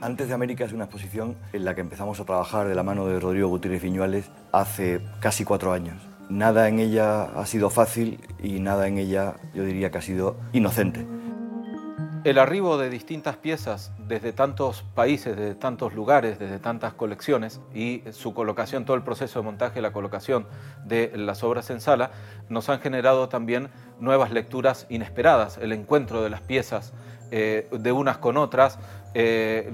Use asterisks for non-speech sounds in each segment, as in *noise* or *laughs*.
Antes de América es una exposición en la que empezamos a trabajar de la mano de Rodrigo Gutiérrez Viñuales hace casi cuatro años. Nada en ella ha sido fácil y nada en ella yo diría que ha sido inocente. El arribo de distintas piezas desde tantos países, desde tantos lugares, desde tantas colecciones y su colocación, todo el proceso de montaje, la colocación de las obras en sala, nos han generado también nuevas lecturas inesperadas, el encuentro de las piezas eh, de unas con otras, eh,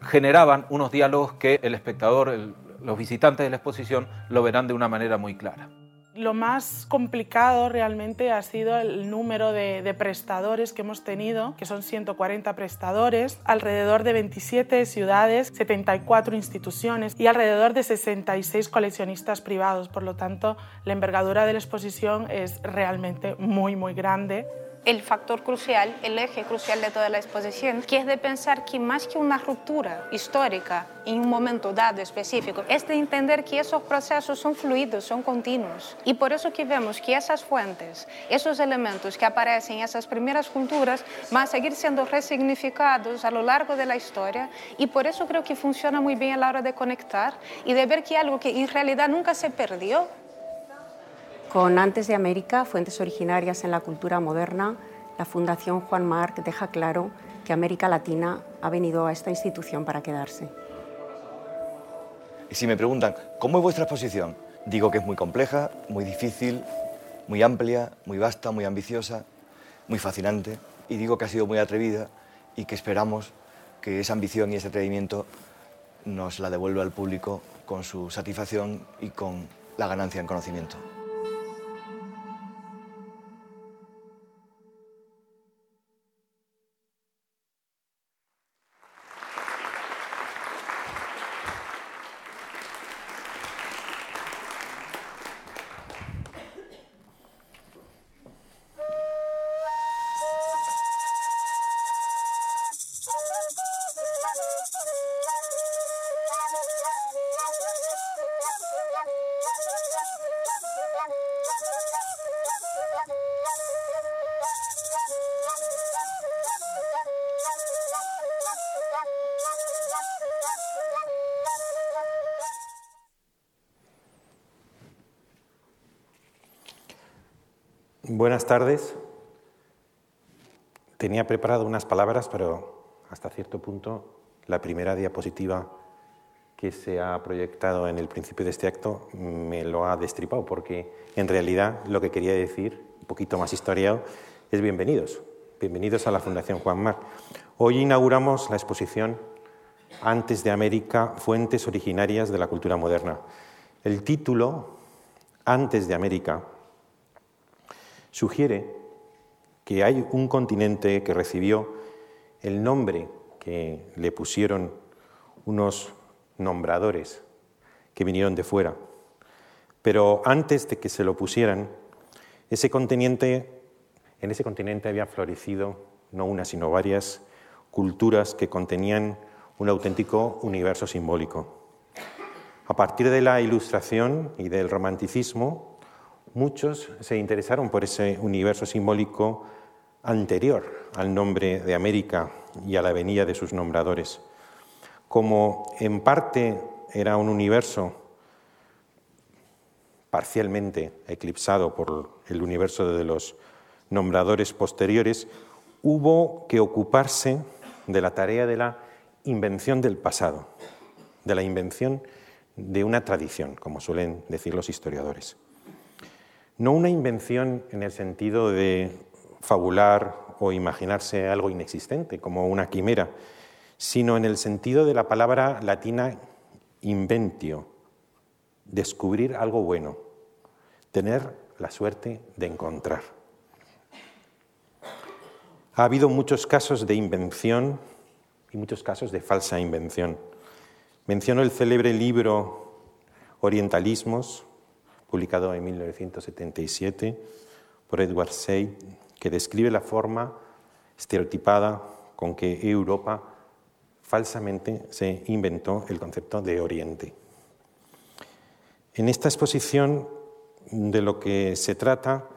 generaban unos diálogos que el espectador, los visitantes de la exposición, lo verán de una manera muy clara. Lo más complicado realmente ha sido el número de, prestadores que hemos tenido, que son 140 prestadores, alrededor de 27 ciudades, 74 instituciones y alrededor de 66 coleccionistas privados. Por lo tanto, la envergadura de la exposición es realmente muy, muy grande el factor crucial, el eje crucial de toda la exposición, que es de pensar que más que una ruptura histórica en un momento dado específico, es de entender que esos procesos son fluidos, son continuos. Y por eso que vemos que esas fuentes, esos elementos que aparecen en esas primeras culturas, van a seguir siendo resignificados a lo largo de la historia y por eso creo que funciona muy bien a la hora de conectar y de ver que algo que en realidad nunca se perdió, con Antes de América, Fuentes Originarias en la Cultura Moderna, la Fundación Juan Marc deja claro que América Latina ha venido a esta institución para quedarse. Y si me preguntan, ¿cómo es vuestra exposición? Digo que es muy compleja, muy difícil, muy amplia, muy vasta, muy ambiciosa, muy fascinante. Y digo que ha sido muy atrevida y que esperamos que esa ambición y ese atrevimiento nos la devuelva al público con su satisfacción y con la ganancia en conocimiento. Buenas tardes. Tenía preparado unas palabras, pero hasta cierto punto la primera diapositiva que se ha proyectado en el principio de este acto me lo ha destripado, porque en realidad lo que quería decir, un poquito más historiado, es bienvenidos. Bienvenidos a la Fundación Juan Mar. Hoy inauguramos la exposición Antes de América, Fuentes Originarias de la Cultura Moderna. El título, Antes de América, sugiere que hay un continente que recibió el nombre que le pusieron unos nombradores que vinieron de fuera. Pero antes de que se lo pusieran, ese continente, en ese continente había florecido no una, sino varias culturas que contenían un auténtico universo simbólico. A partir de la Ilustración y del Romanticismo, muchos se interesaron por ese universo simbólico anterior al nombre de América y a la venida de sus nombradores. Como en parte era un universo parcialmente eclipsado por el universo de los nombradores posteriores, hubo que ocuparse de la tarea de la invención del pasado, de la invención de una tradición, como suelen decir los historiadores. No una invención en el sentido de fabular o imaginarse algo inexistente, como una quimera, sino en el sentido de la palabra latina inventio, descubrir algo bueno, tener la suerte de encontrar. Ha habido muchos casos de invención y muchos casos de falsa invención. Menciono el célebre libro Orientalismos, publicado en 1977 por Edward Said, que describe la forma estereotipada con que Europa falsamente se inventó el concepto de Oriente. En esta exposición de lo que se trata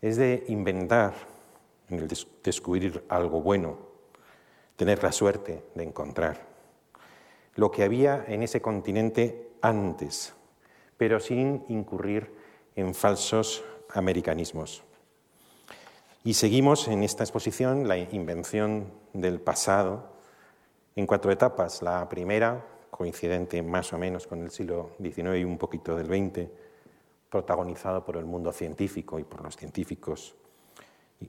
es de inventar, en el descubrir algo bueno, tener la suerte de encontrar lo que había en ese continente antes, pero sin incurrir en falsos americanismos. Y seguimos en esta exposición la invención del pasado en cuatro etapas. La primera, coincidente más o menos con el siglo XIX y un poquito del XX, protagonizado por el mundo científico y por los científicos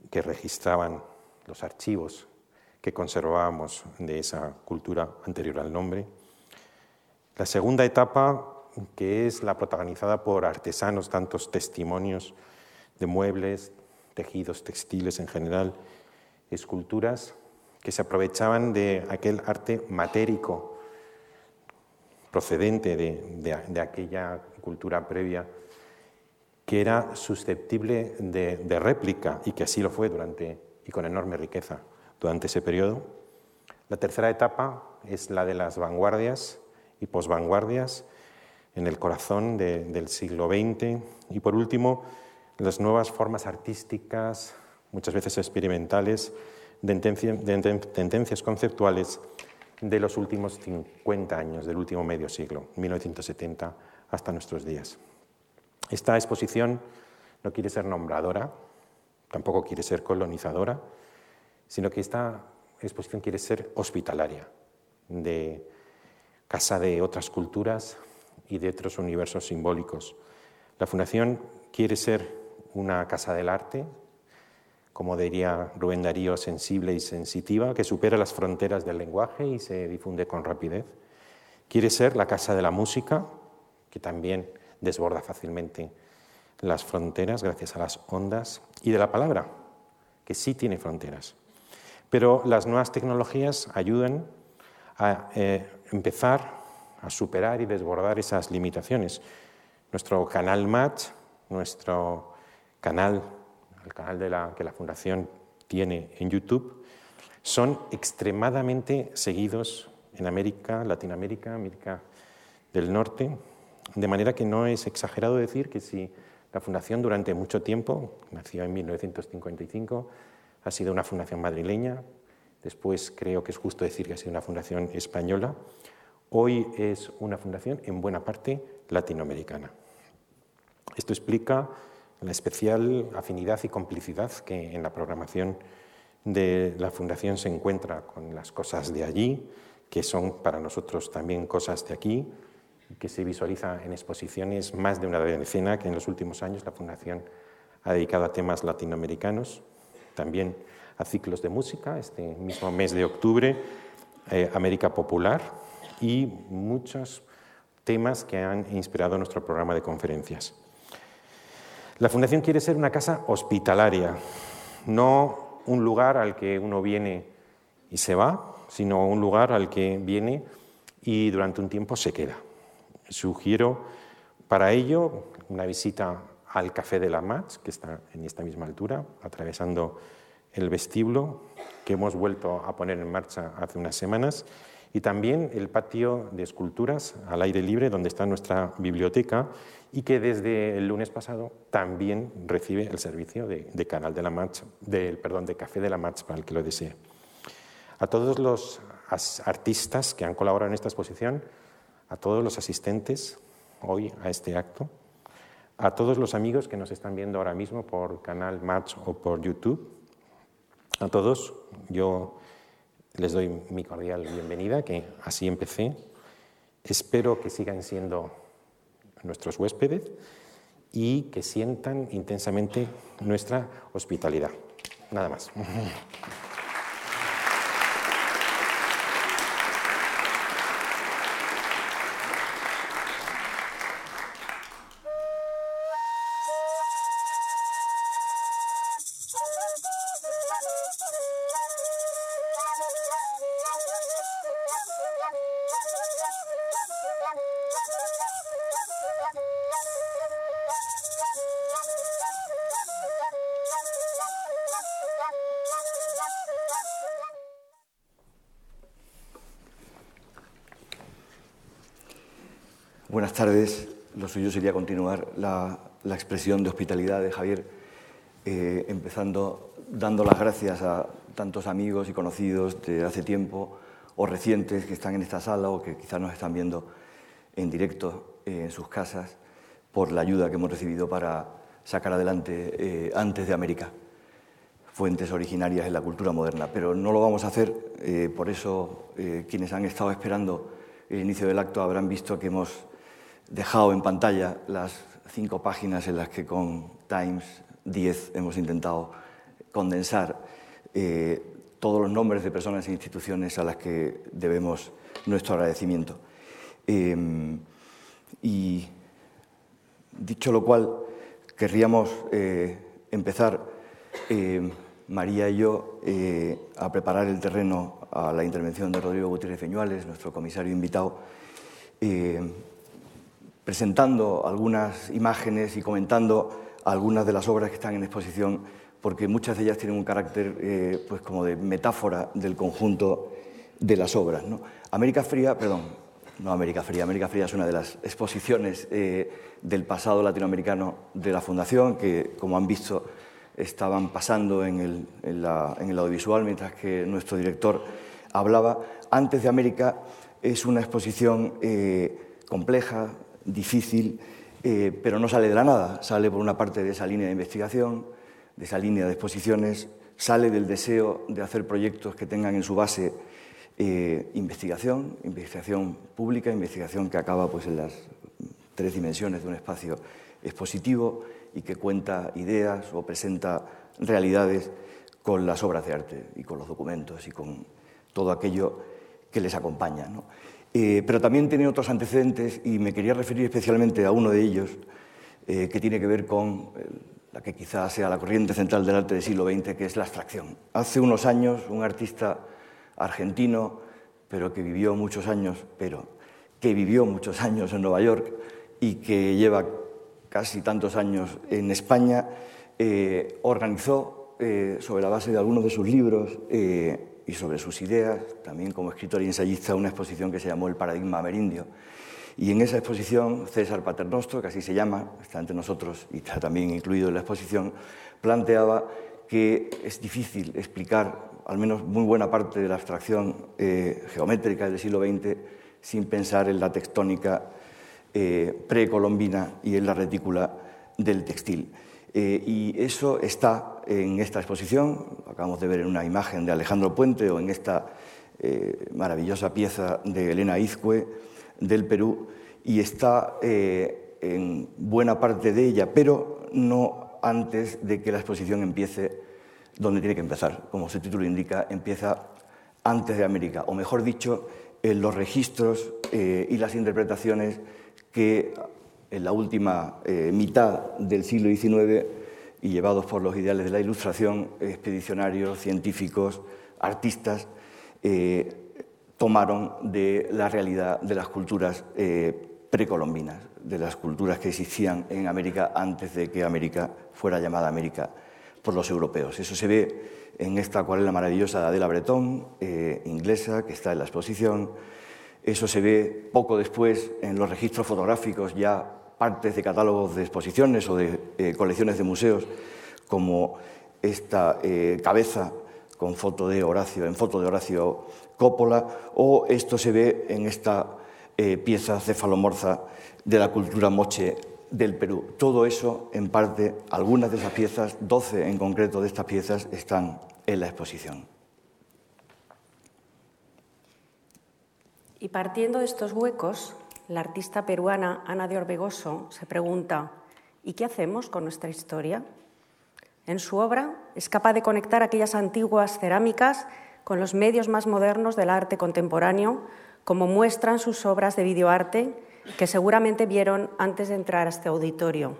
que registraban los archivos que conservábamos de esa cultura anterior al nombre. La segunda etapa, que es la protagonizada por artesanos, tantos testimonios de muebles, tejidos textiles en general, esculturas que se aprovechaban de aquel arte matérico procedente de, aquella cultura previa que era susceptible de, de, réplica y que así lo fue durante y con enorme riqueza durante ese periodo. La tercera etapa es la de las vanguardias y posvanguardias en el corazón del siglo XX. Y por último, las nuevas formas artísticas, muchas veces experimentales, de, tendencias conceptuales de los últimos 50 años, del último medio siglo, 1970 hasta nuestros días. Esta exposición no quiere ser nombradora, tampoco quiere ser colonizadora, sino que esta exposición quiere ser hospitalaria, de casa de otras culturas y de otros universos simbólicos. La Fundación quiere ser una casa del arte, como diría Rubén Darío, sensible y sensitiva, que supera las fronteras del lenguaje y se difunde con rapidez. Quiere ser la casa de la música, que también desborda fácilmente las fronteras gracias a las ondas, y de la palabra, que sí tiene fronteras. Pero las nuevas tecnologías ayudan a eh, empezar a superar y desbordar esas limitaciones. Nuestro canal Match, nuestro canal, el canal de la, que la Fundación tiene en YouTube, son extremadamente seguidos en América, Latinoamérica, América del Norte, de manera que no es exagerado decir que si la Fundación durante mucho tiempo, nació en 1955, ha sido una fundación madrileña, después creo que es justo decir que ha sido una fundación española, hoy es una fundación en buena parte latinoamericana. Esto explica la especial afinidad y complicidad que en la programación de la fundación se encuentra con las cosas de allí, que son para nosotros también cosas de aquí, que se visualiza en exposiciones más de una decena que en los últimos años la fundación ha dedicado a temas latinoamericanos también a ciclos de música, este mismo mes de octubre, eh, América Popular y muchos temas que han inspirado nuestro programa de conferencias. La Fundación quiere ser una casa hospitalaria, no un lugar al que uno viene y se va, sino un lugar al que viene y durante un tiempo se queda. Sugiero para ello una visita al Café de la Match, que está en esta misma altura, atravesando el vestíbulo, que hemos vuelto a poner en marcha hace unas semanas, y también el patio de esculturas al aire libre, donde está nuestra biblioteca, y que desde el lunes pasado también recibe el servicio de, canal de la Match, del, perdón, de Café de la Match para el que lo desee. A todos los artistas que han colaborado en esta exposición, a todos los asistentes hoy a este acto, a todos los amigos que nos están viendo ahora mismo por canal Match o por YouTube. A todos yo les doy mi cordial bienvenida, que así empecé. Espero que sigan siendo nuestros huéspedes y que sientan intensamente nuestra hospitalidad. Nada más. *laughs* Buenas tardes. Lo suyo sería continuar la, expresión de hospitalidad de Javier, eh, empezando dando las gracias a tantos amigos y conocidos de hace tiempo o recientes que están en esta sala o que quizás nos están viendo en directo eh, en sus casas por la ayuda que hemos recibido para sacar adelante eh, antes de América fuentes originarias en la cultura moderna. Pero no lo vamos a hacer, por eso quienes han estado esperando el inicio del acto habrán visto que hemos dejado en pantalla las cinco páginas en las que con Times 10 hemos intentado condensar todos los nombres de personas e instituciones a las que debemos nuestro agradecimiento. Em, y dicho lo cual, querríamos eh, empezar, em, María y yo, eh, a preparar el terreno a la intervención de Rodrigo Gutiérrez Feñuales, nuestro comisario invitado, em, presentando algunas imágenes y comentando algunas de las obras que están en exposición porque muchas de ellas tienen un carácter eh, pues como de metáfora del conjunto de las obras. América Fría, perdón, no América Fría, América Fría es una de las exposiciones eh, del pasado latinoamericano de la Fundación, que como han visto estaban pasando en el, en audiovisual mientras que nuestro director hablaba. Antes de América es una exposición eh, compleja, difícil, pero no sale de la nada, sale por una parte de esa línea de investigación, de esa línea de exposiciones sale del deseo de hacer proyectos que tengan en su base eh, investigación, investigación pública, investigación que acaba pues, en las tres dimensiones de un espacio expositivo y que cuenta ideas o presenta realidades con las obras de arte y con los documentos y con todo aquello que les acompaña. Eh, pero también tiene otros antecedentes y me quería referir especialmente a uno de ellos eh, que tiene que ver con la que quizás sea la corriente central del arte del siglo XX, que es la abstracción. Hace unos años, un artista argentino, pero que vivió muchos años, pero que vivió muchos años en Nueva York y que lleva casi tantos años en España, eh, organizó eh, sobre la base de algunos de sus libros eh, y sobre sus ideas, también como escritor y ensayista, una exposición que se llamó El paradigma amerindio, y en esa exposición, César Paternostro, que así se llama, está entre nosotros y está también incluido en la exposición, planteaba que es difícil explicar al menos muy buena parte de la abstracción eh, geométrica del siglo XX sin pensar en la tectónica eh, precolombina y en la retícula del textil. Eh, y eso está en esta exposición, acabamos de ver en una imagen de Alejandro Puente o en esta maravillosa pieza de Elena Izcue, del Perú y está eh, en buena parte de ella, pero no antes de que la exposición empiece donde tiene que empezar. Como su título indica, empieza antes de América, o mejor dicho, en los registros eh, y las interpretaciones que en la última eh, mitad del siglo XIX y llevados por los ideales de la Ilustración, expedicionarios, científicos, artistas, tomaron de la realidad de las culturas eh, precolombinas, de las culturas que existían en América antes de que América fuera llamada América por los europeos. Eso se ve en esta acuarela maravillosa de Adela Breton, eh, inglesa, que está en la exposición. Eso se ve poco después en los registros fotográficos, ya partes de catálogos de exposiciones o de eh, colecciones de museos, como esta cabeza con foto de Horacio, en foto de Horacio Coppola, o esto se ve en esta eh, pieza cefalomorza de la cultura moche del Perú. Todo eso, en parte, algunas de esas piezas, 12 en concreto de estas piezas, están en la exposición. Y partiendo de estos huecos, la artista peruana Ana de Orbegoso se pregunta, ¿y qué hacemos con nuestra historia? En su obra es capaz de conectar aquellas antiguas cerámicas con los medios más modernos del arte contemporáneo, como muestran sus obras de videoarte que seguramente vieron antes de entrar a este auditorio.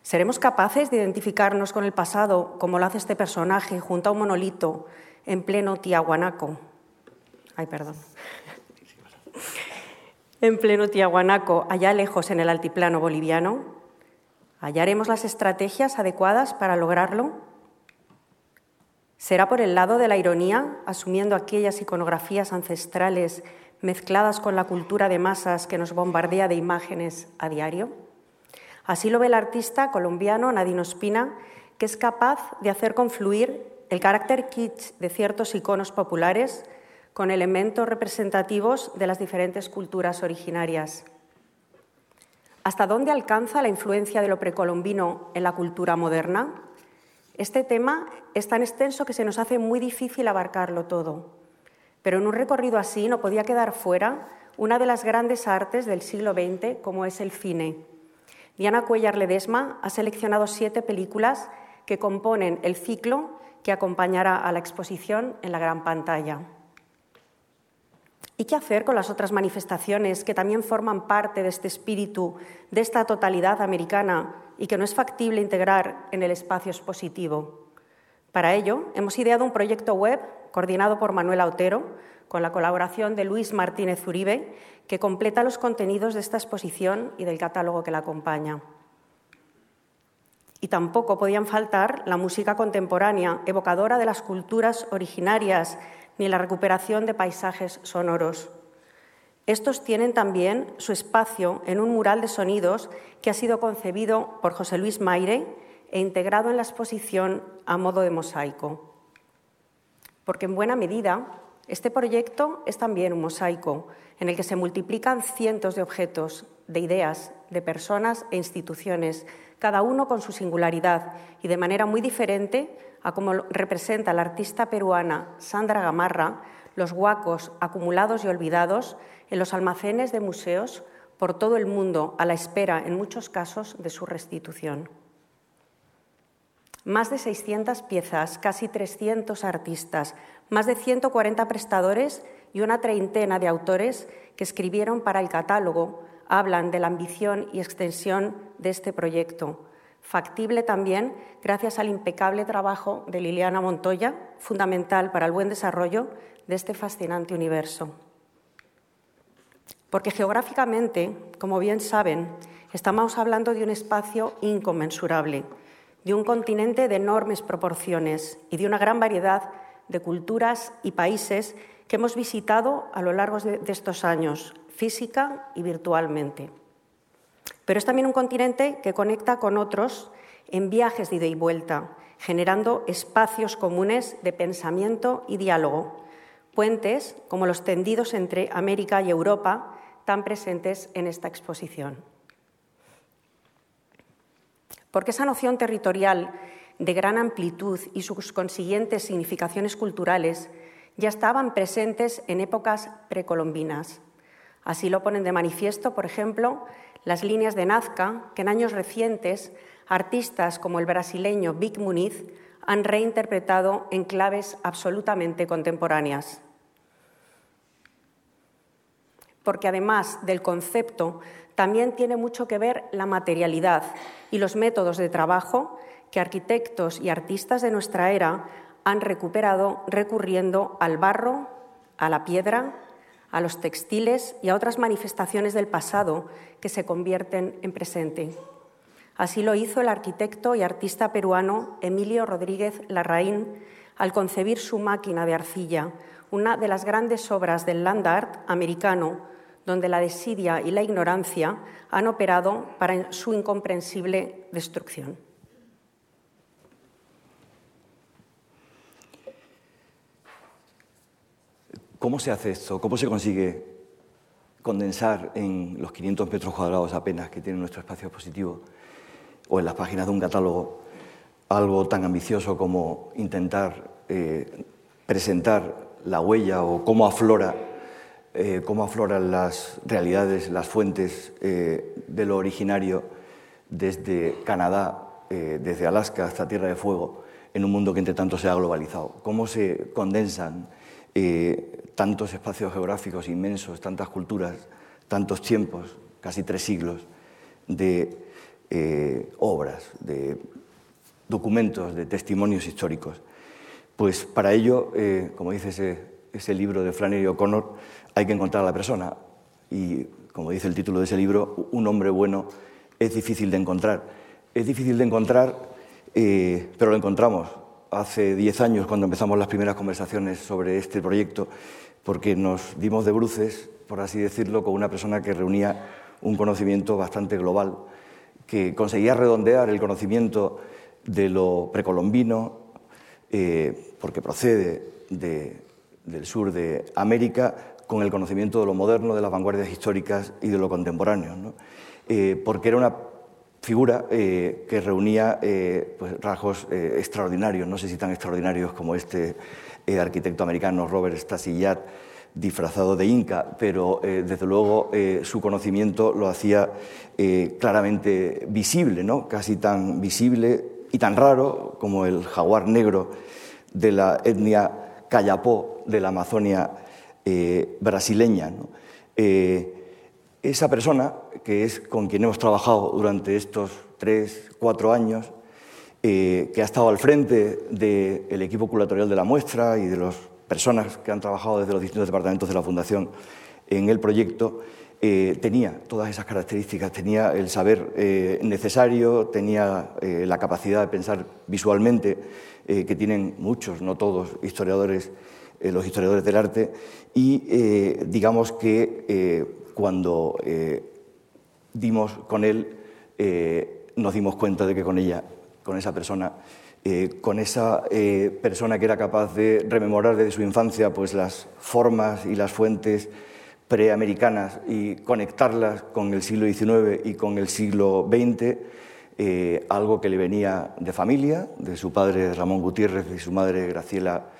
¿Seremos capaces de identificarnos con el pasado como lo hace este personaje junto a un monolito en pleno Tiahuanaco? Ay, perdón. En pleno Tiahuanaco, allá lejos en el altiplano boliviano. ¿Hallaremos las estrategias adecuadas para lograrlo? ¿Será por el lado de la ironía, asumiendo aquellas iconografías ancestrales mezcladas con la cultura de masas que nos bombardea de imágenes a diario? Así lo ve el artista colombiano Nadino Espina, que es capaz de hacer confluir el carácter kitsch de ciertos iconos populares con elementos representativos de las diferentes culturas originarias. ¿Hasta dónde alcanza la influencia de lo precolombino en la cultura moderna? Este tema es tan extenso que se nos hace muy difícil abarcarlo todo, pero en un recorrido así no podía quedar fuera una de las grandes artes del siglo XX como es el cine. Diana Cuellar Ledesma ha seleccionado siete películas que componen el ciclo que acompañará a la exposición en la gran pantalla. ¿Y qué hacer con las otras manifestaciones que también forman parte de este espíritu, de esta totalidad americana y que no es factible integrar en el espacio expositivo. Para ello, hemos ideado un proyecto web coordinado por Manuela Otero, con la colaboración de Luis Martínez Uribe, que completa los contenidos de esta exposición y del catálogo que la acompaña. Y tampoco podían faltar la música contemporánea, evocadora de las culturas originarias, ni la recuperación de paisajes sonoros. Estos tienen también su espacio en un mural de sonidos que ha sido concebido por José Luis Maire e integrado en la exposición a modo de mosaico. Porque en buena medida este proyecto es también un mosaico en el que se multiplican cientos de objetos, de ideas, de personas e instituciones, cada uno con su singularidad y de manera muy diferente a como representa la artista peruana Sandra Gamarra los huacos acumulados y olvidados en los almacenes de museos por todo el mundo a la espera, en muchos casos, de su restitución. Más de 600 piezas, casi 300 artistas, más de 140 prestadores y una treintena de autores que escribieron para el catálogo hablan de la ambición y extensión de este proyecto, factible también gracias al impecable trabajo de Liliana Montoya, fundamental para el buen desarrollo de este fascinante universo. Porque geográficamente, como bien saben, estamos hablando de un espacio inconmensurable, de un continente de enormes proporciones y de una gran variedad de culturas y países que hemos visitado a lo largo de estos años, física y virtualmente. Pero es también un continente que conecta con otros en viajes de ida y vuelta, generando espacios comunes de pensamiento y diálogo, puentes como los tendidos entre América y Europa, tan presentes en esta exposición. Porque esa noción territorial de gran amplitud y sus consiguientes significaciones culturales ya estaban presentes en épocas precolombinas. Así lo ponen de manifiesto, por ejemplo, las líneas de Nazca, que en años recientes artistas como el brasileño Vic Muniz han reinterpretado en claves absolutamente contemporáneas. porque además del concepto también tiene mucho que ver la materialidad y los métodos de trabajo que arquitectos y artistas de nuestra era han recuperado recurriendo al barro, a la piedra, a los textiles y a otras manifestaciones del pasado que se convierten en presente. Así lo hizo el arquitecto y artista peruano Emilio Rodríguez Larraín al concebir su máquina de arcilla, una de las grandes obras del land art americano, donde la desidia y la ignorancia han operado para su incomprensible destrucción. ¿Cómo se hace esto? ¿Cómo se consigue condensar en los 500 metros cuadrados apenas que tiene nuestro espacio expositivo o en las páginas de un catálogo algo tan ambicioso como intentar eh, presentar la huella o cómo aflora eh, cómo afloran las realidades, las fuentes eh, de lo originario desde Canadá, desde Alaska hasta Tierra de Fuego, en un mundo que entre tanto se ha globalizado. Cómo se condensan tantos espacios geográficos inmensos, tantas culturas, tantos tiempos, casi tres siglos, de obras, de documentos, de testimonios históricos. Pues para ello, como dice ese, ese libro de Flannery O'Connor, hay que encontrar a la persona. Y, como dice el título de ese libro, un hombre bueno es difícil de encontrar. Es difícil de encontrar, eh, pero lo encontramos. hace 10 años cuando empezamos las primeras conversaciones sobre este proyecto, porque nos dimos de bruces, por así decirlo, con una persona que reunía un conocimiento bastante global, que conseguía redondear el conocimiento de lo precolombino, eh, porque procede del sur de América, con el conocimiento de lo moderno, de las vanguardias históricas y de lo contemporáneo, eh, porque era una figura eh, que reunía pues, rasgos extraordinarios, no sé si tan extraordinarios como este arquitecto americano Robert Stasillat, disfrazado de inca, pero desde luego su conocimiento lo hacía claramente visible, ¿no? casi tan visible y tan raro como el jaguar negro de la etnia Cayapó de la Amazonia eh, brasileña. Eh, esa persona, que es con quien hemos trabajado durante estos tres, cuatro años, eh, que ha estado al frente del equipo curatorial de la muestra y de las personas que han trabajado desde los distintos departamentos de la Fundación en el proyecto, tenía todas esas características, tenía el saber necesario, tenía la capacidad de pensar visualmente eh, que tienen muchos, no todos, historiadores, eh, los historiadores del arte, y eh, digamos que cuando dimos con él, nos dimos cuenta de que con ella, con esa persona, con esa persona que era capaz de rememorar desde su infancia pues, las formas y las fuentes preamericanas y conectarlas con el siglo XIX y con el siglo XX, eh, algo que le venía de familia, de su padre Ramón Gutiérrez y su madre Graciela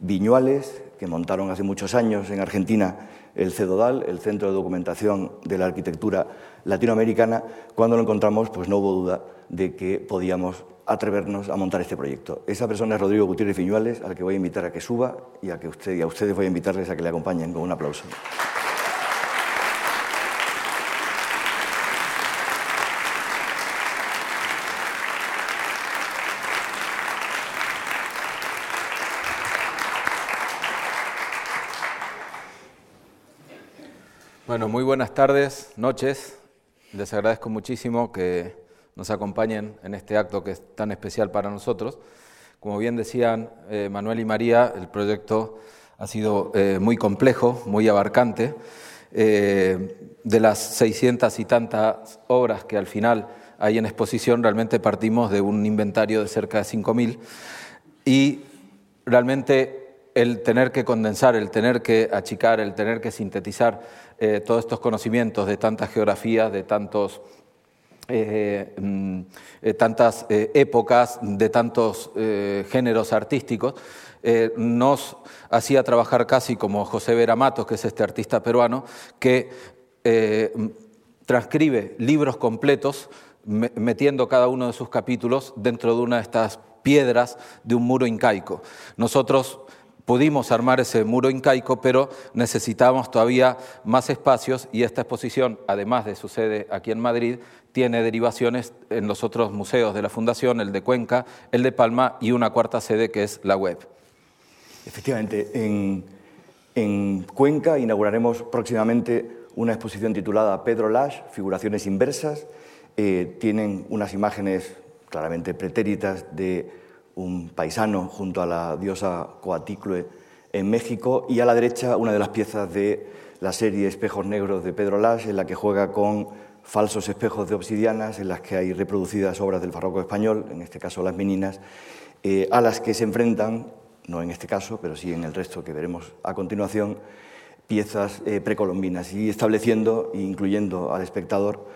Viñuales, que montaron hace muchos años en Argentina el CEDODAL, el Centro de Documentación de la Arquitectura Latinoamericana. Cuando lo encontramos, pues no hubo duda de que podíamos atrevernos a montar este proyecto. Esa persona es Rodrigo Gutiérrez Viñuales, al que voy a invitar a que suba y a que usted y a ustedes voy a invitarles a que le acompañen con un aplauso. Bueno, muy buenas tardes, noches. Les agradezco muchísimo que nos acompañen en este acto que es tan especial para nosotros. Como bien decían eh, Manuel y María, el proyecto ha sido eh, muy complejo, muy abarcante. Eh, de las 600 y tantas obras que al final hay en exposición, realmente partimos de un inventario de cerca de 5.000 y realmente el tener que condensar, el tener que achicar, el tener que sintetizar todos estos conocimientos de tantas geografías, de tantos, eh, mm, eh, tantas épocas, de tantos géneros artísticos, nos hacía trabajar casi como José Vera Matos, que es este artista peruano, que transcribe libros completos metiendo cada uno de sus capítulos dentro de una de estas piedras de un muro incaico. Nosotros pudimos armar ese muro incaico, pero necesitábamos todavía más espacios y esta exposición, además de su sede aquí en Madrid, tiene derivaciones en los otros museos de la Fundación, el de Cuenca, el de Palma y una cuarta sede que es la web. Efectivamente, en, Cuenca inauguraremos próximamente una exposición titulada Pedro Lash, Figuraciones Inversas. Eh, tienen unas imágenes claramente pretéritas de un paisano junto a la diosa Coatlicue en México y a la derecha una de las piezas de la serie Espejos Negros de Pedro Las, en la que juega con falsos espejos de obsidianas, en las que hay reproducidas obras del barroco español, en este caso las meninas, eh, a las que se enfrentan, no en este caso, pero sí en el resto que veremos a continuación, piezas eh, precolombinas y estableciendo e incluyendo al espectador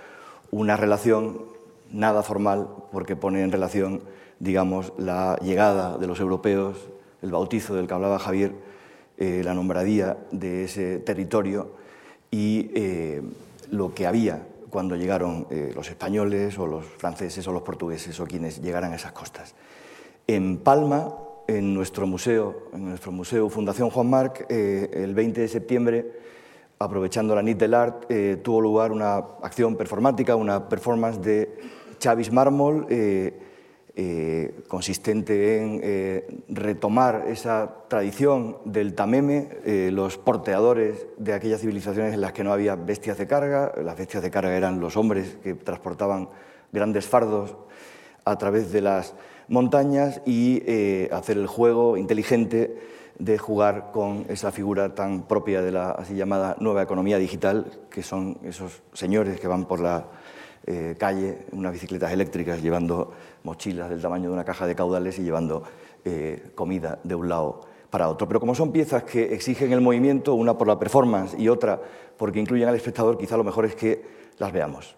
una relación nada formal porque pone en relación digamos, la llegada de los europeos, el bautizo del que hablaba Javier, eh, la nombradía de ese territorio y eh, lo que había cuando llegaron eh, los españoles o los franceses o los portugueses o quienes llegaran a esas costas. En Palma, en nuestro museo, en nuestro museo Fundación Juan Marc, el 20 de septiembre, aprovechando la NIT del Art, tuvo lugar una acción performática, una performance de Chavis Mármol, eh, consistente en eh, retomar esa tradición del tameme, eh, los porteadores de aquellas civilizaciones en las que no había bestias de carga, las bestias de carga eran los hombres que transportaban grandes fardos a través de las montañas y eh, hacer el juego inteligente de jugar con esa figura tan propia de la así llamada nueva economía digital, que son esos señores que van por la eh, calle unas bicicletas eléctricas llevando mochilas del tamaño de una caja de caudales y llevando eh, comida de un lado para otro. Pero como son piezas que exigen el movimiento, una por la performance y otra porque incluyen al espectador, quizá lo mejor es que las veamos.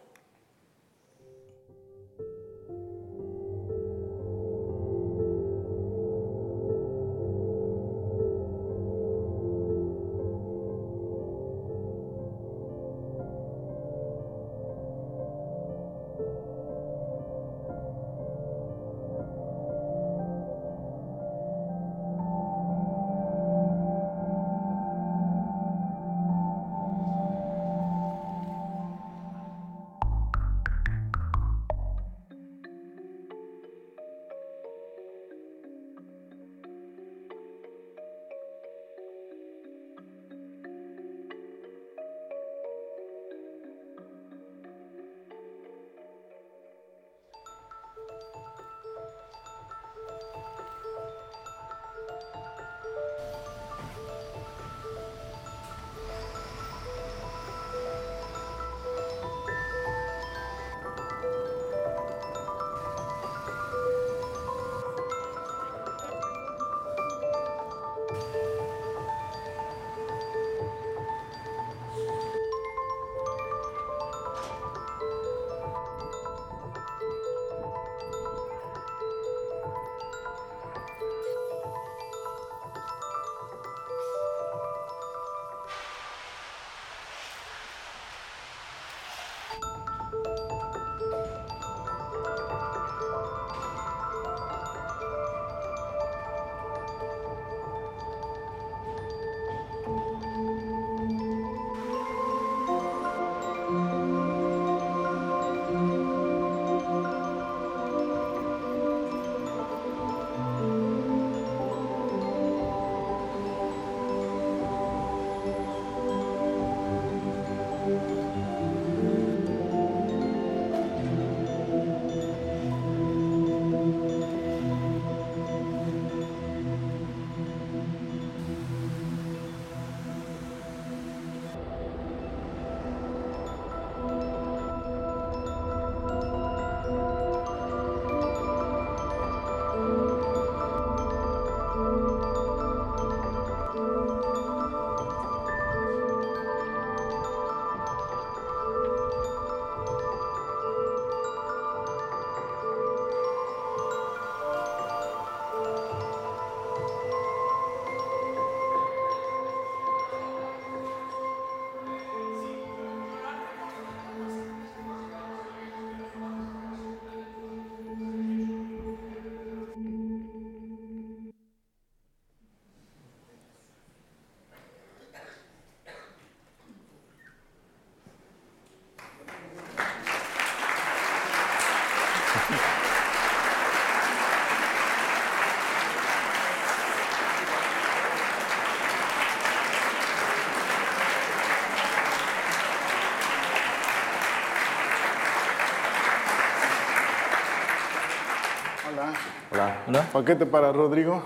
¿Paquete para Rodrigo?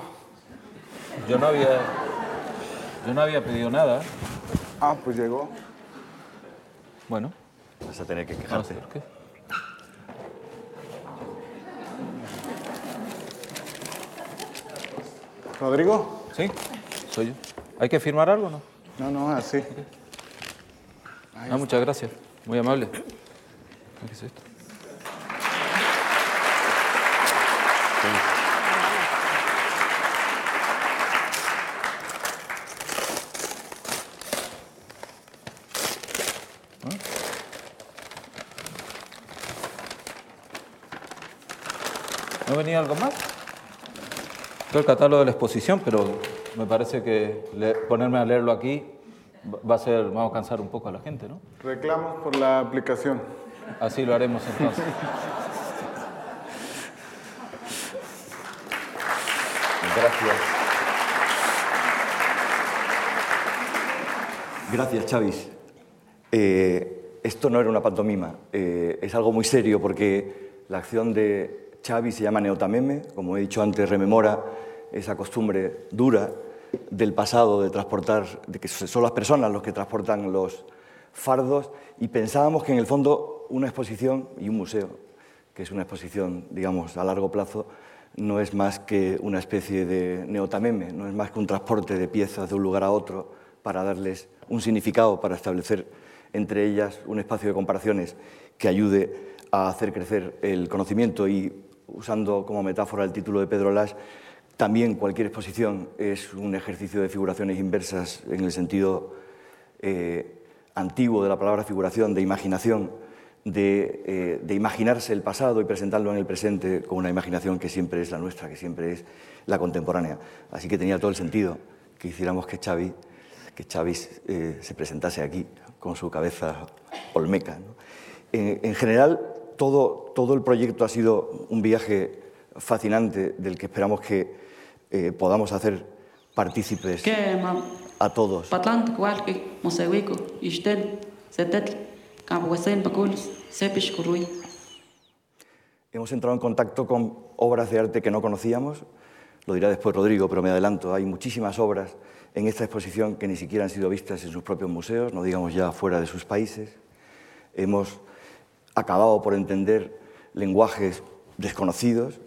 Yo no había, yo no había pedido nada. Ah, pues llegó. Bueno. Vas a tener que quejarte. ¿Qué? ¿Rodrigo? Sí, soy yo. ¿Hay que firmar algo o no? No, no, así. Ah, muchas gracias. Muy amable. ¿Qué es esto? ¿No venía algo más? Todo el catálogo de la exposición, pero me parece que ponerme a leerlo aquí va a ser, vamos a cansar un poco a la gente, ¿no? Reclamos por la aplicación. Así lo haremos entonces. Gracias. Gracias, Chavis. Eh, esto no era una pantomima, eh, es algo muy serio porque la acción de Xavi se llama Neotameme, como he dicho antes, rememora esa costumbre dura del pasado de transportar, de que son las personas los que transportan los fardos y pensábamos que en el fondo una exposición y un museo, que es una exposición, digamos, a largo plazo, no es más que una especie de neotameme, no es más que un transporte de piezas de un lugar a otro para darles un significado, para establecer entre ellas un espacio de comparaciones que ayude a hacer crecer el conocimiento y, usando como metáfora el título de Pedro Lash, también cualquier exposición es un ejercicio de figuraciones inversas en el sentido eh, antiguo de la palabra figuración, de imaginación, de, eh, imaginarse el pasado y presentarlo en el presente con una imaginación que siempre es la nuestra, que siempre es la contemporánea. Así que tenía todo el sentido que hiciéramos que Xavi, que eh, se presentase aquí con su cabeza olmeca. En, general, todo, todo el proyecto ha sido un viaje fascinante del que esperamos que eh, podamos hacer partícipes a todos. Hemos entrado en contacto con obras de arte que no conocíamos, lo dirá después Rodrigo, pero me adelanto, hay muchísimas obras en esta exposición que ni siquiera han sido vistas en sus propios museos, no digamos ya fuera de sus países. Hemos acabado por entender lenguajes desconocidos.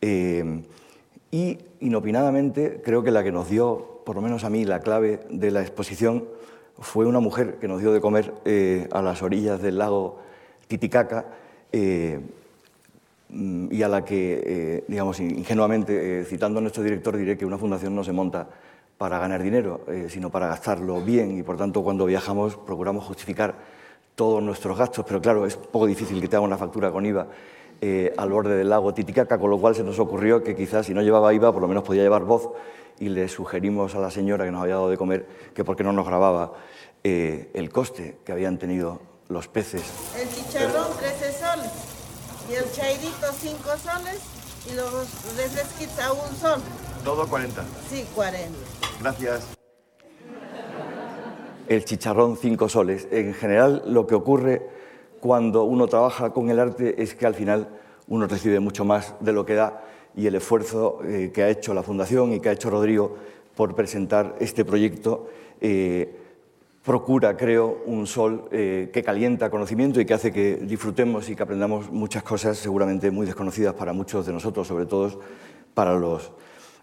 Eh, y inopinadamente creo que la que nos dio, por lo menos a mí, la clave de la exposición fue una mujer que nos dio de comer eh, a las orillas del lago Titicaca eh, y a la que, digamos, ingenuamente, citando a nuestro director, diré que una fundación no se monta para ganar dinero, sino para gastarlo bien y, por tanto, cuando viajamos procuramos justificar todos nuestros gastos, pero claro, es poco difícil que te haga una factura con IVA eh, al borde del lago Titicaca, con lo cual se nos ocurrió que quizás si no llevaba IVA, por lo menos podía llevar voz, y le sugerimos a la señora que nos había dado de comer que por qué no nos grababa eh, el coste que habían tenido los peces. El chicharrón 13 soles, y el chairito 5 soles, y los refresquitos a un sol. ¿Todo 40? Sí, 40. Gracias. El chicharrón 5 soles. En general, lo que ocurre cuando uno trabaja con el arte es que al final uno recibe mucho más de lo que da y el esfuerzo eh, que ha hecho la Fundación y que ha hecho Rodrigo por presentar este proyecto eh, procura, creo, un sol eh, que calienta conocimiento y que hace que disfrutemos y que aprendamos muchas cosas seguramente muy desconocidas para muchos de nosotros, sobre todo para los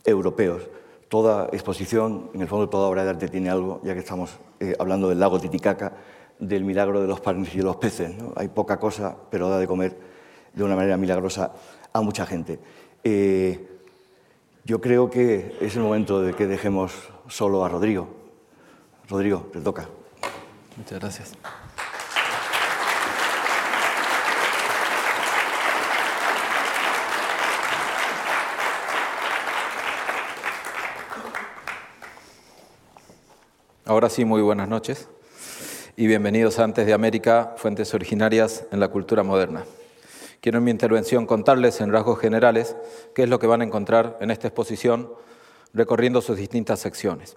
europeos. Toda exposición, en el fondo toda obra de arte tiene algo, ya que estamos hablando del lago Titicaca, del milagro de los panes y de los peces. Hay poca cosa, pero da de comer de una manera milagrosa a mucha gente. Eh, yo creo que es el momento de que dejemos solo a Rodrigo. Rodrigo, te toca. Muchas gracias. Ahora sí, muy buenas noches y bienvenidos a Antes de América, Fuentes Originarias en la Cultura Moderna. Quiero en mi intervención contarles en rasgos generales qué es lo que van a encontrar en esta exposición recorriendo sus distintas secciones.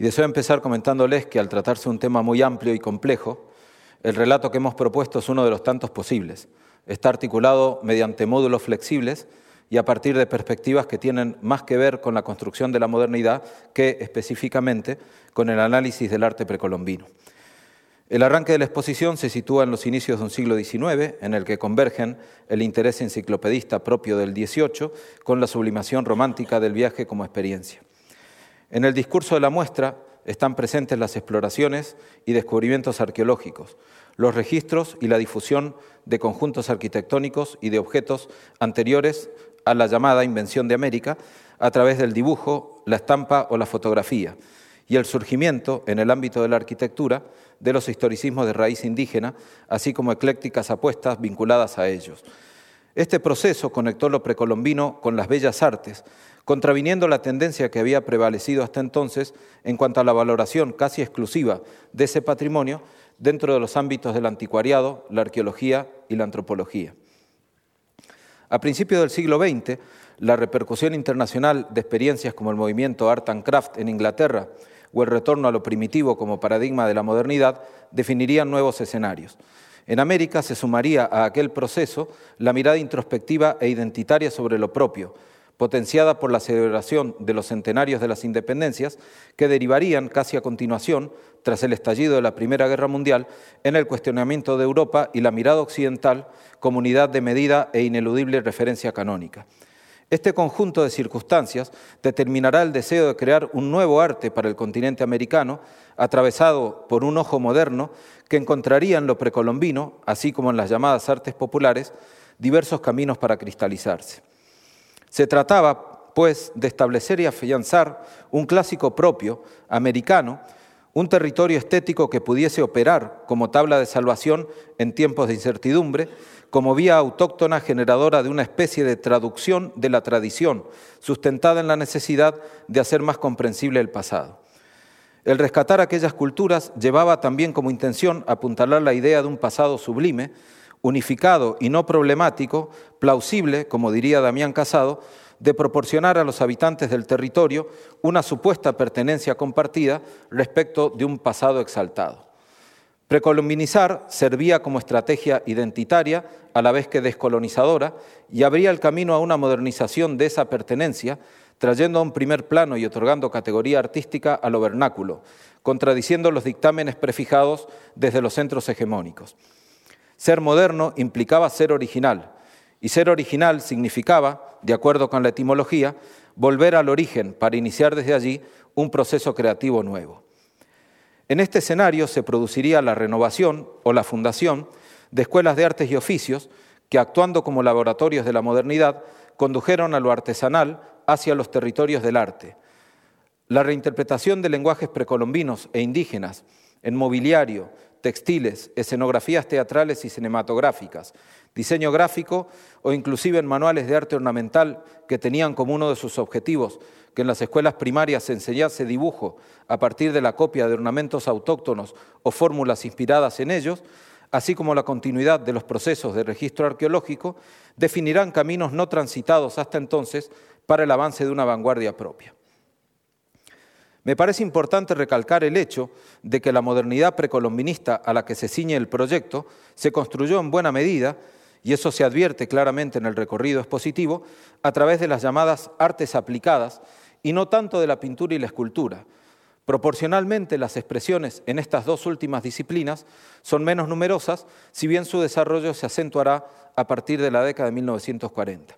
Y deseo empezar comentándoles que al tratarse un tema muy amplio y complejo, el relato que hemos propuesto es uno de los tantos posibles. Está articulado mediante módulos flexibles y a partir de perspectivas que tienen más que ver con la construcción de la modernidad que específicamente con el análisis del arte precolombino. El arranque de la exposición se sitúa en los inicios de un siglo XIX, en el que convergen el interés enciclopedista propio del XVIII con la sublimación romántica del viaje como experiencia. En el discurso de la muestra están presentes las exploraciones y descubrimientos arqueológicos, los registros y la difusión de conjuntos arquitectónicos y de objetos anteriores a la llamada invención de América a través del dibujo, la estampa o la fotografía, y el surgimiento, en el ámbito de la arquitectura, de los historicismos de raíz indígena, así como eclécticas apuestas vinculadas a ellos. Este proceso conectó lo precolombino con las bellas artes, contraviniendo la tendencia que había prevalecido hasta entonces en cuanto a la valoración casi exclusiva de ese patrimonio dentro de los ámbitos del anticuariado, la arqueología y la antropología. A principios del siglo XX, la repercusión internacional de experiencias como el movimiento Art and Craft en Inglaterra o el retorno a lo primitivo como paradigma de la modernidad definirían nuevos escenarios. En América se sumaría a aquel proceso la mirada introspectiva e identitaria sobre lo propio, potenciada por la celebración de los centenarios de las independencias, que derivarían casi a continuación, tras el estallido de la Primera Guerra Mundial, en el cuestionamiento de Europa y la mirada occidental como unidad de medida e ineludible referencia canónica. Este conjunto de circunstancias determinará el deseo de crear un nuevo arte para el continente americano, atravesado por un ojo moderno que encontraría en lo precolombino, así como en las llamadas artes populares, diversos caminos para cristalizarse. Se trataba, pues, de establecer y afianzar un clásico propio, americano, un territorio estético que pudiese operar como tabla de salvación en tiempos de incertidumbre, como vía autóctona generadora de una especie de traducción de la tradición, sustentada en la necesidad de hacer más comprensible el pasado. El rescatar aquellas culturas llevaba también como intención apuntalar la idea de un pasado sublime, unificado y no problemático, plausible, como diría Damián Casado, de proporcionar a los habitantes del territorio una supuesta pertenencia compartida respecto de un pasado exaltado. Precolombinizar servía como estrategia identitaria a la vez que descolonizadora y abría el camino a una modernización de esa pertenencia trayendo a un primer plano y otorgando categoría artística a lo vernáculo, contradiciendo los dictámenes prefijados desde los centros hegemónicos. Ser moderno implicaba ser original, y ser original significaba, de acuerdo con la etimología, volver al origen para iniciar desde allí un proceso creativo nuevo. En este escenario se produciría la renovación o la fundación de escuelas de artes y oficios que, actuando como laboratorios de la modernidad, condujeron a lo artesanal hacia los territorios del arte. La reinterpretación de lenguajes precolombinos e indígenas en mobiliario, textiles, escenografías teatrales y cinematográficas, diseño gráfico o inclusive en manuales de arte ornamental que tenían como uno de sus objetivos que en las escuelas primarias se enseñase dibujo a partir de la copia de ornamentos autóctonos o fórmulas inspiradas en ellos, así como la continuidad de los procesos de registro arqueológico, definirán caminos no transitados hasta entonces para el avance de una vanguardia propia. Me parece importante recalcar el hecho de que la modernidad precolombinista a la que se ciñe el proyecto se construyó en buena medida, y eso se advierte claramente en el recorrido expositivo, a través de las llamadas artes aplicadas y no tanto de la pintura y la escultura. Proporcionalmente, las expresiones en estas dos últimas disciplinas son menos numerosas, si bien su desarrollo se acentuará a partir de la década de 1940.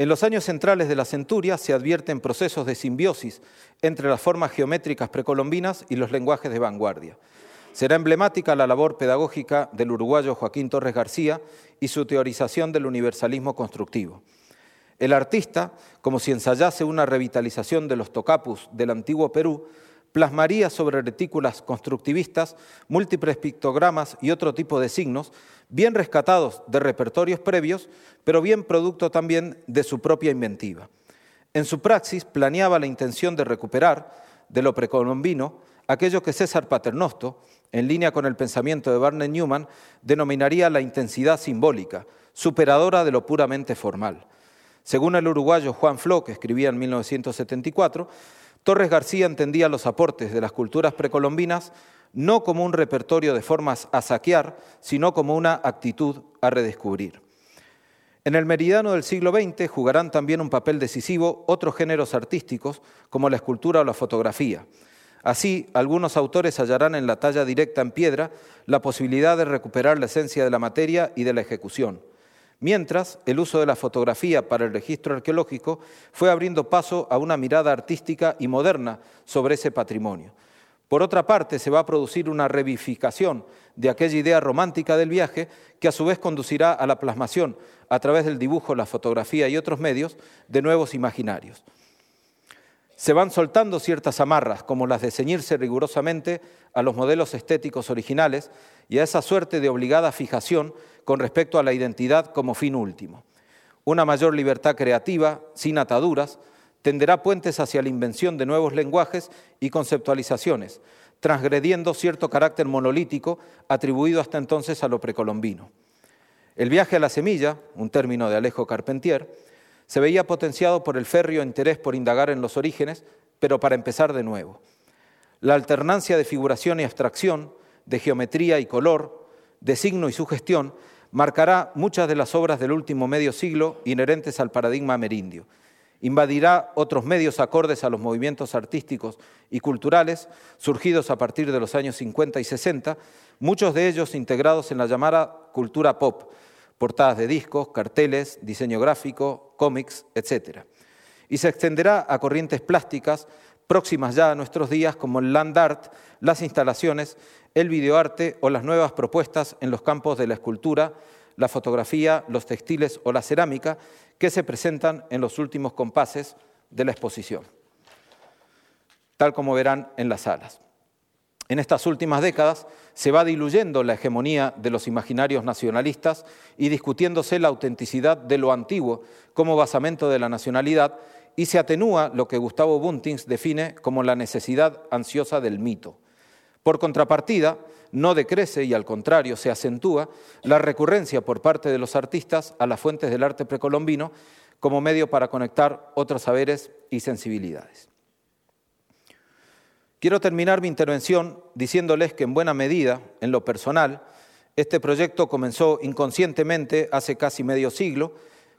En los años centrales de la centuria se advierten procesos de simbiosis entre las formas geométricas precolombinas y los lenguajes de vanguardia. Será emblemática la labor pedagógica del uruguayo Joaquín Torres García y su teorización del universalismo constructivo. El artista, como si ensayase una revitalización de los tocapus del antiguo Perú, plasmaría sobre retículas constructivistas múltiples pictogramas y otro tipo de signos, bien rescatados de repertorios previos, pero bien producto también de su propia inventiva. En su praxis planeaba la intención de recuperar, de lo precolombino, aquello que César Paternosto, en línea con el pensamiento de Barney Newman, denominaría la intensidad simbólica, superadora de lo puramente formal. Según el uruguayo Juan Flo, que escribía en 1974, Torres García entendía los aportes de las culturas precolombinas no como un repertorio de formas a saquear, sino como una actitud a redescubrir. En el meridiano del siglo XX jugarán también un papel decisivo otros géneros artísticos, como la escultura o la fotografía. Así, algunos autores hallarán en la talla directa en piedra la posibilidad de recuperar la esencia de la materia y de la ejecución. Mientras, el uso de la fotografía para el registro arqueológico fue abriendo paso a una mirada artística y moderna sobre ese patrimonio. Por otra parte, se va a producir una revificación de aquella idea romántica del viaje que a su vez conducirá a la plasmación, a través del dibujo, la fotografía y otros medios, de nuevos imaginarios. Se van soltando ciertas amarras, como las de ceñirse rigurosamente a los modelos estéticos originales y a esa suerte de obligada fijación con respecto a la identidad como fin último. Una mayor libertad creativa, sin ataduras, tenderá puentes hacia la invención de nuevos lenguajes y conceptualizaciones, transgrediendo cierto carácter monolítico atribuido hasta entonces a lo precolombino. El viaje a la semilla, un término de Alejo Carpentier, se veía potenciado por el férreo interés por indagar en los orígenes, pero para empezar de nuevo. La alternancia de figuración y abstracción, de geometría y color, de signo y su gestión, marcará muchas de las obras del último medio siglo inherentes al paradigma amerindio. Invadirá otros medios acordes a los movimientos artísticos y culturales surgidos a partir de los años 50 y 60, muchos de ellos integrados en la llamada cultura pop, portadas de discos, carteles, diseño gráfico, cómics, etc. Y se extenderá a corrientes plásticas próximas ya a nuestros días como el land art, las instalaciones, el videoarte o las nuevas propuestas en los campos de la escultura, la fotografía, los textiles o la cerámica que se presentan en los últimos compases de la exposición, tal como verán en las salas. En estas últimas décadas se va diluyendo la hegemonía de los imaginarios nacionalistas y discutiéndose la autenticidad de lo antiguo como basamento de la nacionalidad y se atenúa lo que Gustavo Buntings define como la necesidad ansiosa del mito. Por contrapartida, no decrece y al contrario se acentúa la recurrencia por parte de los artistas a las fuentes del arte precolombino como medio para conectar otros saberes y sensibilidades. Quiero terminar mi intervención diciéndoles que en buena medida, en lo personal, este proyecto comenzó inconscientemente hace casi medio siglo,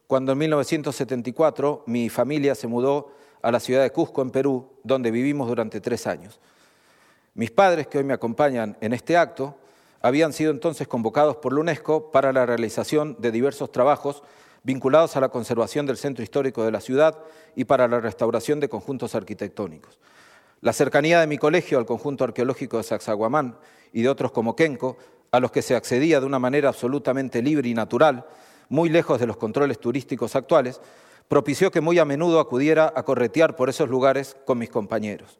cuando en 1974 mi familia se mudó a la ciudad de Cusco, en Perú, donde vivimos durante tres años. Mis padres, que hoy me acompañan en este acto, habían sido entonces convocados por la UNESCO para la realización de diversos trabajos vinculados a la conservación del centro histórico de la ciudad y para la restauración de conjuntos arquitectónicos. La cercanía de mi colegio al conjunto arqueológico de Sacsayhuamán y de otros como Kenco, a los que se accedía de una manera absolutamente libre y natural, muy lejos de los controles turísticos actuales, propició que muy a menudo acudiera a corretear por esos lugares con mis compañeros.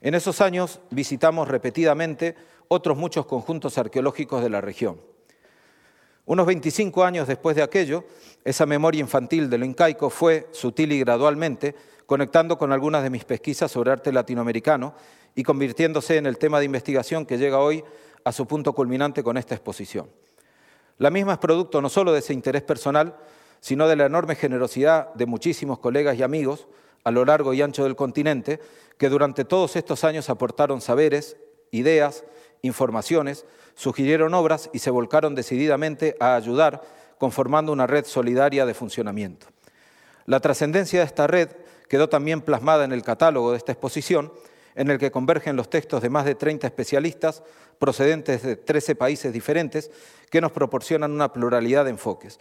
En esos años visitamos repetidamente otros muchos conjuntos arqueológicos de la región. Unos 25 años después de aquello, esa memoria infantil de lo incaico fue, sutil y gradualmente, conectando con algunas de mis pesquisas sobre arte latinoamericano y convirtiéndose en el tema de investigación que llega hoy a su punto culminante con esta exposición. La misma es producto no solo de ese interés personal, sino de la enorme generosidad de muchísimos colegas y amigos a lo largo y ancho del continente, que durante todos estos años aportaron saberes, ideas, informaciones, sugirieron obras y se volcaron decididamente a ayudar conformando una red solidaria de funcionamiento. La trascendencia de esta red quedó también plasmada en el catálogo de esta exposición, en el que convergen los textos de más de 30 especialistas procedentes de 13 países diferentes que nos proporcionan una pluralidad de enfoques.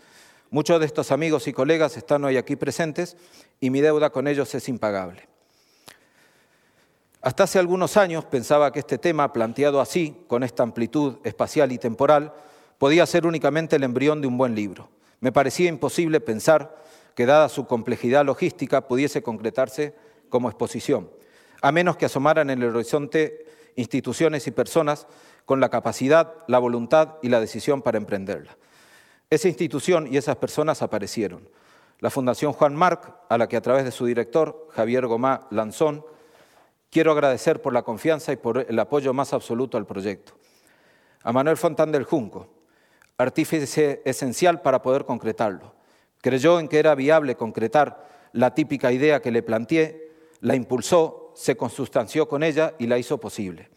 Muchos de estos amigos y colegas están hoy aquí presentes y mi deuda con ellos es impagable. Hasta hace algunos años pensaba que este tema, planteado así, con esta amplitud espacial y temporal, podía ser únicamente el embrión de un buen libro. Me parecía imposible pensar que, dada su complejidad logística, pudiese concretarse como exposición, a menos que asomaran en el horizonte instituciones y personas con la capacidad, la voluntad y la decisión para emprenderla. Esa institución y esas personas aparecieron. La Fundación Juan Marc, a la que a través de su director, Javier Gomá Lanzón, quiero agradecer por la confianza y por el apoyo más absoluto al proyecto. A Manuel Fontán del Junco, artífice esencial para poder concretarlo. Creyó en que era viable concretar la típica idea que le planteé, la impulsó, se consustanció con ella y la hizo posible.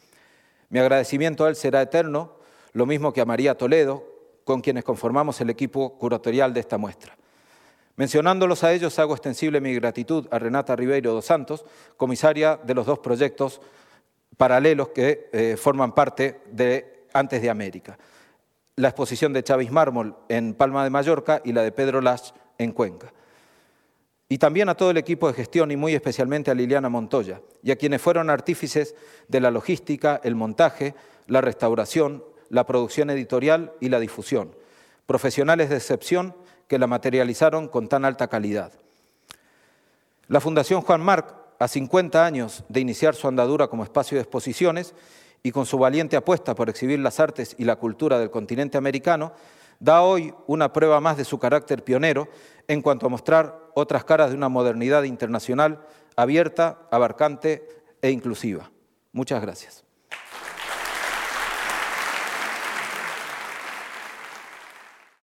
Mi agradecimiento a él será eterno, lo mismo que a María Toledo, con quienes conformamos el equipo curatorial de esta muestra. Mencionándolos a ellos, hago extensible mi gratitud a Renata Ribeiro dos Santos, comisaria de los dos proyectos paralelos que eh, forman parte de Antes de América. La exposición de Chávez Mármol en Palma de Mallorca y la de Pedro Lash en Cuenca. Y también a todo el equipo de gestión y muy especialmente a Liliana Montoya y a quienes fueron artífices de la logística, el montaje, la restauración, la producción editorial y la difusión, profesionales de excepción que la materializaron con tan alta calidad. La Fundación Juan Marc, a 50 años de iniciar su andadura como espacio de exposiciones y con su valiente apuesta por exhibir las artes y la cultura del continente americano, da hoy una prueba más de su carácter pionero en cuanto a mostrar otras caras de una modernidad internacional abierta, abarcante e inclusiva. Muchas gracias.